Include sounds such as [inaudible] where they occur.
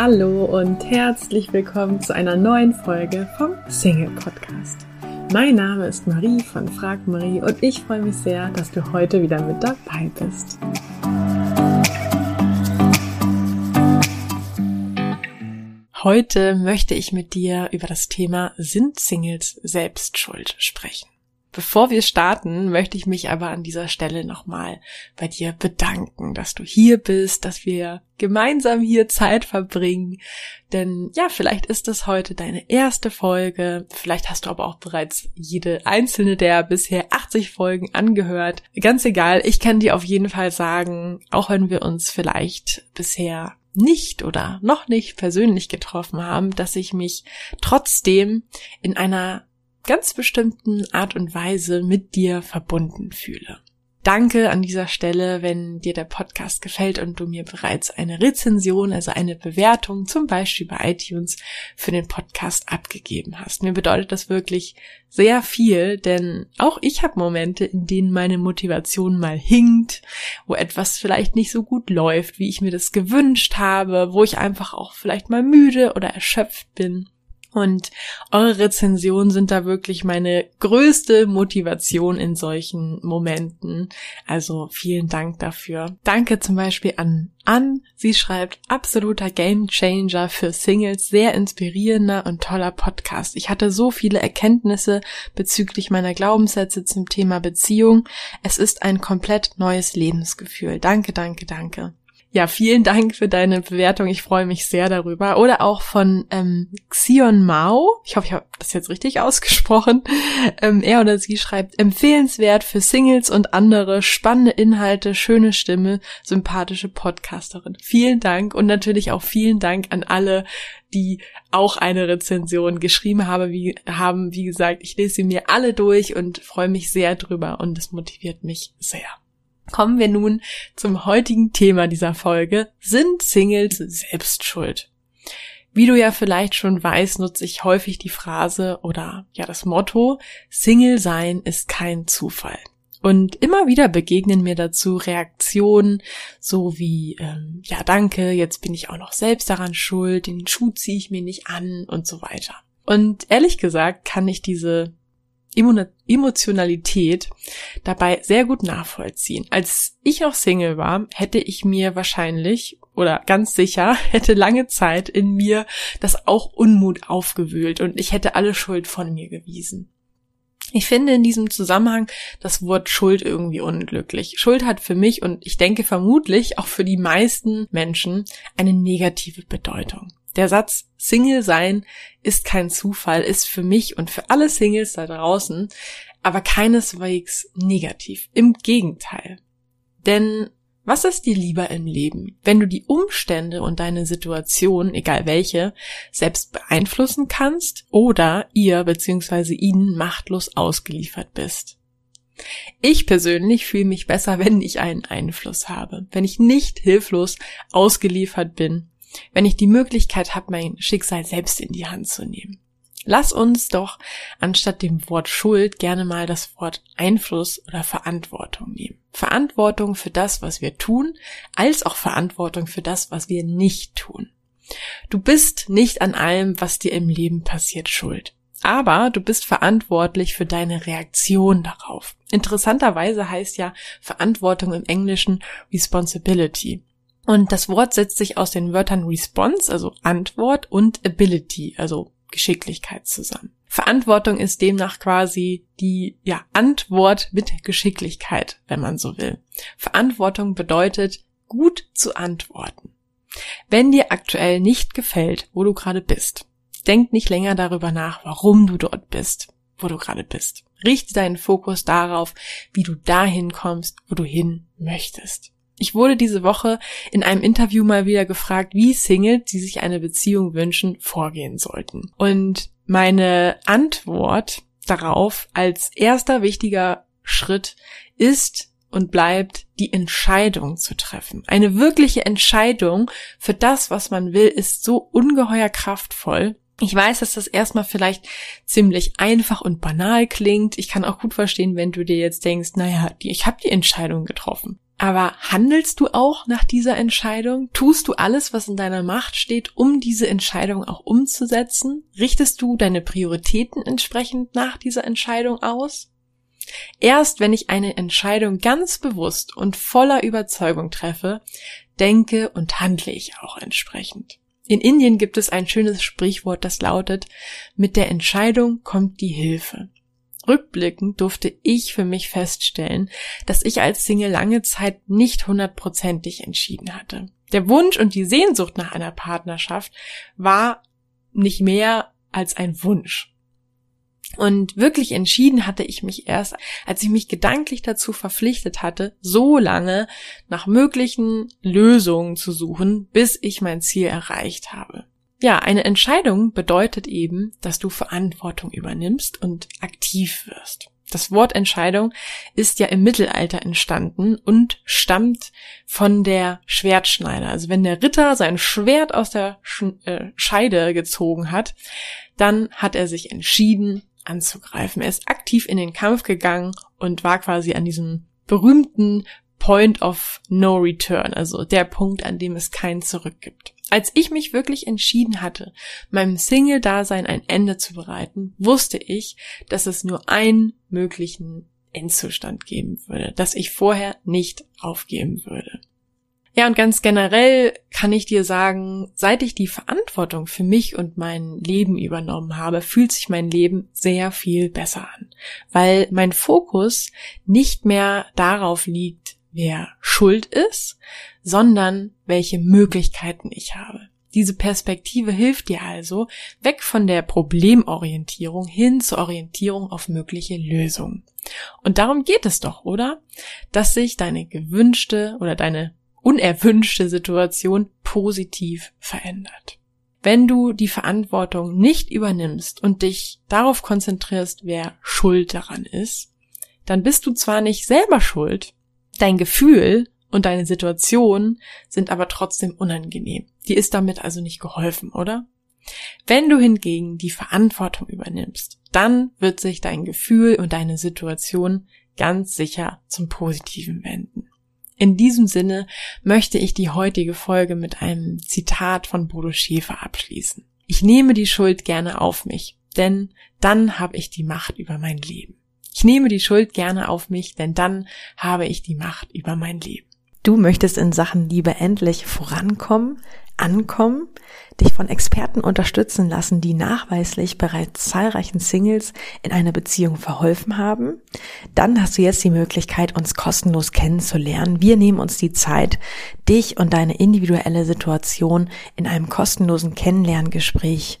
Hallo und herzlich willkommen zu einer neuen Folge vom Single Podcast. Mein Name ist Marie von Frag Marie und ich freue mich sehr, dass du heute wieder mit dabei bist. Heute möchte ich mit dir über das Thema Sind Singles selbst schuld sprechen. Bevor wir starten, möchte ich mich aber an dieser Stelle nochmal bei dir bedanken, dass du hier bist, dass wir gemeinsam hier Zeit verbringen. Denn ja, vielleicht ist es heute deine erste Folge. Vielleicht hast du aber auch bereits jede einzelne der bisher 80 Folgen angehört. Ganz egal, ich kann dir auf jeden Fall sagen, auch wenn wir uns vielleicht bisher nicht oder noch nicht persönlich getroffen haben, dass ich mich trotzdem in einer ganz bestimmten Art und Weise mit dir verbunden fühle. Danke an dieser Stelle, wenn dir der Podcast gefällt und du mir bereits eine Rezension, also eine Bewertung, zum Beispiel bei iTunes, für den Podcast abgegeben hast. Mir bedeutet das wirklich sehr viel, denn auch ich habe Momente, in denen meine Motivation mal hinkt, wo etwas vielleicht nicht so gut läuft, wie ich mir das gewünscht habe, wo ich einfach auch vielleicht mal müde oder erschöpft bin. Und eure Rezensionen sind da wirklich meine größte Motivation in solchen Momenten. Also vielen Dank dafür. Danke zum Beispiel an Ann. Sie schreibt, absoluter Gamechanger für Singles, sehr inspirierender und toller Podcast. Ich hatte so viele Erkenntnisse bezüglich meiner Glaubenssätze zum Thema Beziehung. Es ist ein komplett neues Lebensgefühl. Danke, danke, danke. Ja, vielen Dank für deine Bewertung. Ich freue mich sehr darüber. Oder auch von ähm, Xion Mao. Ich hoffe, ich habe das jetzt richtig ausgesprochen. [laughs] Ähm, er oder sie schreibt, empfehlenswert für Singles und andere, spannende Inhalte, schöne Stimme, sympathische Podcasterin. Vielen Dank und natürlich auch vielen Dank an alle, die auch eine Rezension geschrieben habe, wie, haben. Wie gesagt, ich lese sie mir alle durch und freue mich sehr drüber und es motiviert mich sehr. Kommen wir nun zum heutigen Thema dieser Folge. Sind Singles selbst schuld? Wie du ja vielleicht schon weißt, nutze ich häufig die Phrase oder ja das Motto, Single sein ist kein Zufall. Und immer wieder begegnen mir dazu Reaktionen, so wie, ähm, ja danke, jetzt bin ich auch noch selbst daran schuld, den Schuh ziehe ich mir nicht an und so weiter. Und ehrlich gesagt kann ich diese Emotionalität dabei sehr gut nachvollziehen. Als ich noch Single war, hätte ich mir wahrscheinlich oder ganz sicher [laughs] hätte lange Zeit in mir das auch Unmut aufgewühlt und ich hätte alle Schuld von mir gewiesen. Ich finde in diesem Zusammenhang das Wort Schuld irgendwie unglücklich. Schuld hat für mich und ich denke vermutlich auch für die meisten Menschen eine negative Bedeutung. Der Satz Single sein ist kein Zufall, ist für mich und für alle Singles da draußen aber keineswegs negativ. Im Gegenteil. Denn was ist dir lieber im Leben, wenn du die Umstände und deine Situation, egal welche, selbst beeinflussen kannst oder ihr bzw. ihnen machtlos ausgeliefert bist? Ich persönlich fühle mich besser, wenn ich einen Einfluss habe, wenn ich nicht hilflos ausgeliefert bin wenn ich die Möglichkeit habe, mein Schicksal selbst in die Hand zu nehmen. Lass uns doch anstatt dem Wort Schuld gerne mal das Wort Einfluss oder Verantwortung nehmen. Verantwortung für das, was wir tun, als auch Verantwortung für das, was wir nicht tun. Du bist nicht an allem, was dir im Leben passiert, schuld. Aber du bist verantwortlich für deine Reaktion darauf. Interessanterweise heißt ja Verantwortung im Englischen Responsibility. Und das Wort setzt sich aus den Wörtern Response, also Antwort, und Ability, also Geschicklichkeit zusammen. Verantwortung ist demnach quasi die ja, Antwort mit Geschicklichkeit, wenn man so will. Verantwortung bedeutet, gut zu antworten. Wenn dir aktuell nicht gefällt, wo du gerade bist, denk nicht länger darüber nach, warum du dort bist, wo du gerade bist. Richte deinen Fokus darauf, wie du dahin kommst, wo du hin möchtest. Ich wurde diese Woche in einem Interview mal wieder gefragt, wie Singles, die sich eine Beziehung wünschen, vorgehen sollten. Und meine Antwort darauf als erster wichtiger Schritt ist und bleibt die Entscheidung zu treffen. Eine wirkliche Entscheidung für das, was man will, ist so ungeheuer kraftvoll. Ich weiß, dass das erstmal vielleicht ziemlich einfach und banal klingt. Ich kann auch gut verstehen, wenn du dir jetzt denkst, naja, ich habe die Entscheidung getroffen. Aber handelst du auch nach dieser Entscheidung? Tust du alles, was in deiner Macht steht, um diese Entscheidung auch umzusetzen? Richtest du deine Prioritäten entsprechend nach dieser Entscheidung aus? Erst wenn ich eine Entscheidung ganz bewusst und voller Überzeugung treffe, denke und handle ich auch entsprechend. In Indien gibt es ein schönes Sprichwort, das lautet, mit der Entscheidung kommt die Hilfe. Rückblickend durfte ich für mich feststellen, dass ich als Single lange Zeit nicht hundertprozentig entschieden hatte. Der Wunsch und die Sehnsucht nach einer Partnerschaft war nicht mehr als ein Wunsch. Und wirklich entschieden hatte ich mich erst, als ich mich gedanklich dazu verpflichtet hatte, so lange nach möglichen Lösungen zu suchen, bis ich mein Ziel erreicht habe. Ja, eine Entscheidung bedeutet eben, dass du Verantwortung übernimmst und aktiv wirst. Das Wort Entscheidung ist ja im Mittelalter entstanden und stammt von der Schwertschneider. Also wenn der Ritter sein Schwert aus der äh, Scheide gezogen hat, dann hat er sich entschieden anzugreifen. Er ist aktiv in den Kampf gegangen und war quasi an diesem berühmten Point of No Return, also der Punkt, an dem es kein Zurück gibt. Als ich mich wirklich entschieden hatte, meinem Single-Dasein ein Ende zu bereiten, wusste ich, dass es nur einen möglichen Endzustand geben würde, dass ich vorher nicht aufgeben würde. Ja, und ganz generell kann ich dir sagen, seit ich die Verantwortung für mich und mein Leben übernommen habe, fühlt sich mein Leben sehr viel besser an, weil mein Fokus nicht mehr darauf liegt, wer schuld ist, sondern welche Möglichkeiten ich habe. Diese Perspektive hilft dir also weg von der Problemorientierung hin zur Orientierung auf mögliche Lösungen. Und darum geht es doch, oder? Dass sich deine gewünschte oder deine unerwünschte Situation positiv verändert. Wenn du die Verantwortung nicht übernimmst und dich darauf konzentrierst, wer schuld daran ist, dann bist du zwar nicht selber schuld, dein Gefühl und deine Situation sind aber trotzdem unangenehm. Dir ist damit also nicht geholfen, oder? Wenn du hingegen die Verantwortung übernimmst, dann wird sich dein Gefühl und deine Situation ganz sicher zum Positiven wenden. In diesem Sinne möchte ich die heutige Folge mit einem Zitat von Bodo Schäfer abschließen. Ich nehme die Schuld gerne auf mich, denn dann habe ich die Macht über mein Leben. Ich nehme die Schuld gerne auf mich, denn dann habe ich die Macht über mein Leben. Du möchtest in Sachen Liebe endlich vorankommen, ankommen, dich von Experten unterstützen lassen, die nachweislich bereits zahlreichen Singles in einer Beziehung verholfen haben, dann hast du jetzt die Möglichkeit, uns kostenlos kennenzulernen. Wir nehmen uns die Zeit, dich und deine individuelle Situation in einem kostenlosen Kennenlerngespräch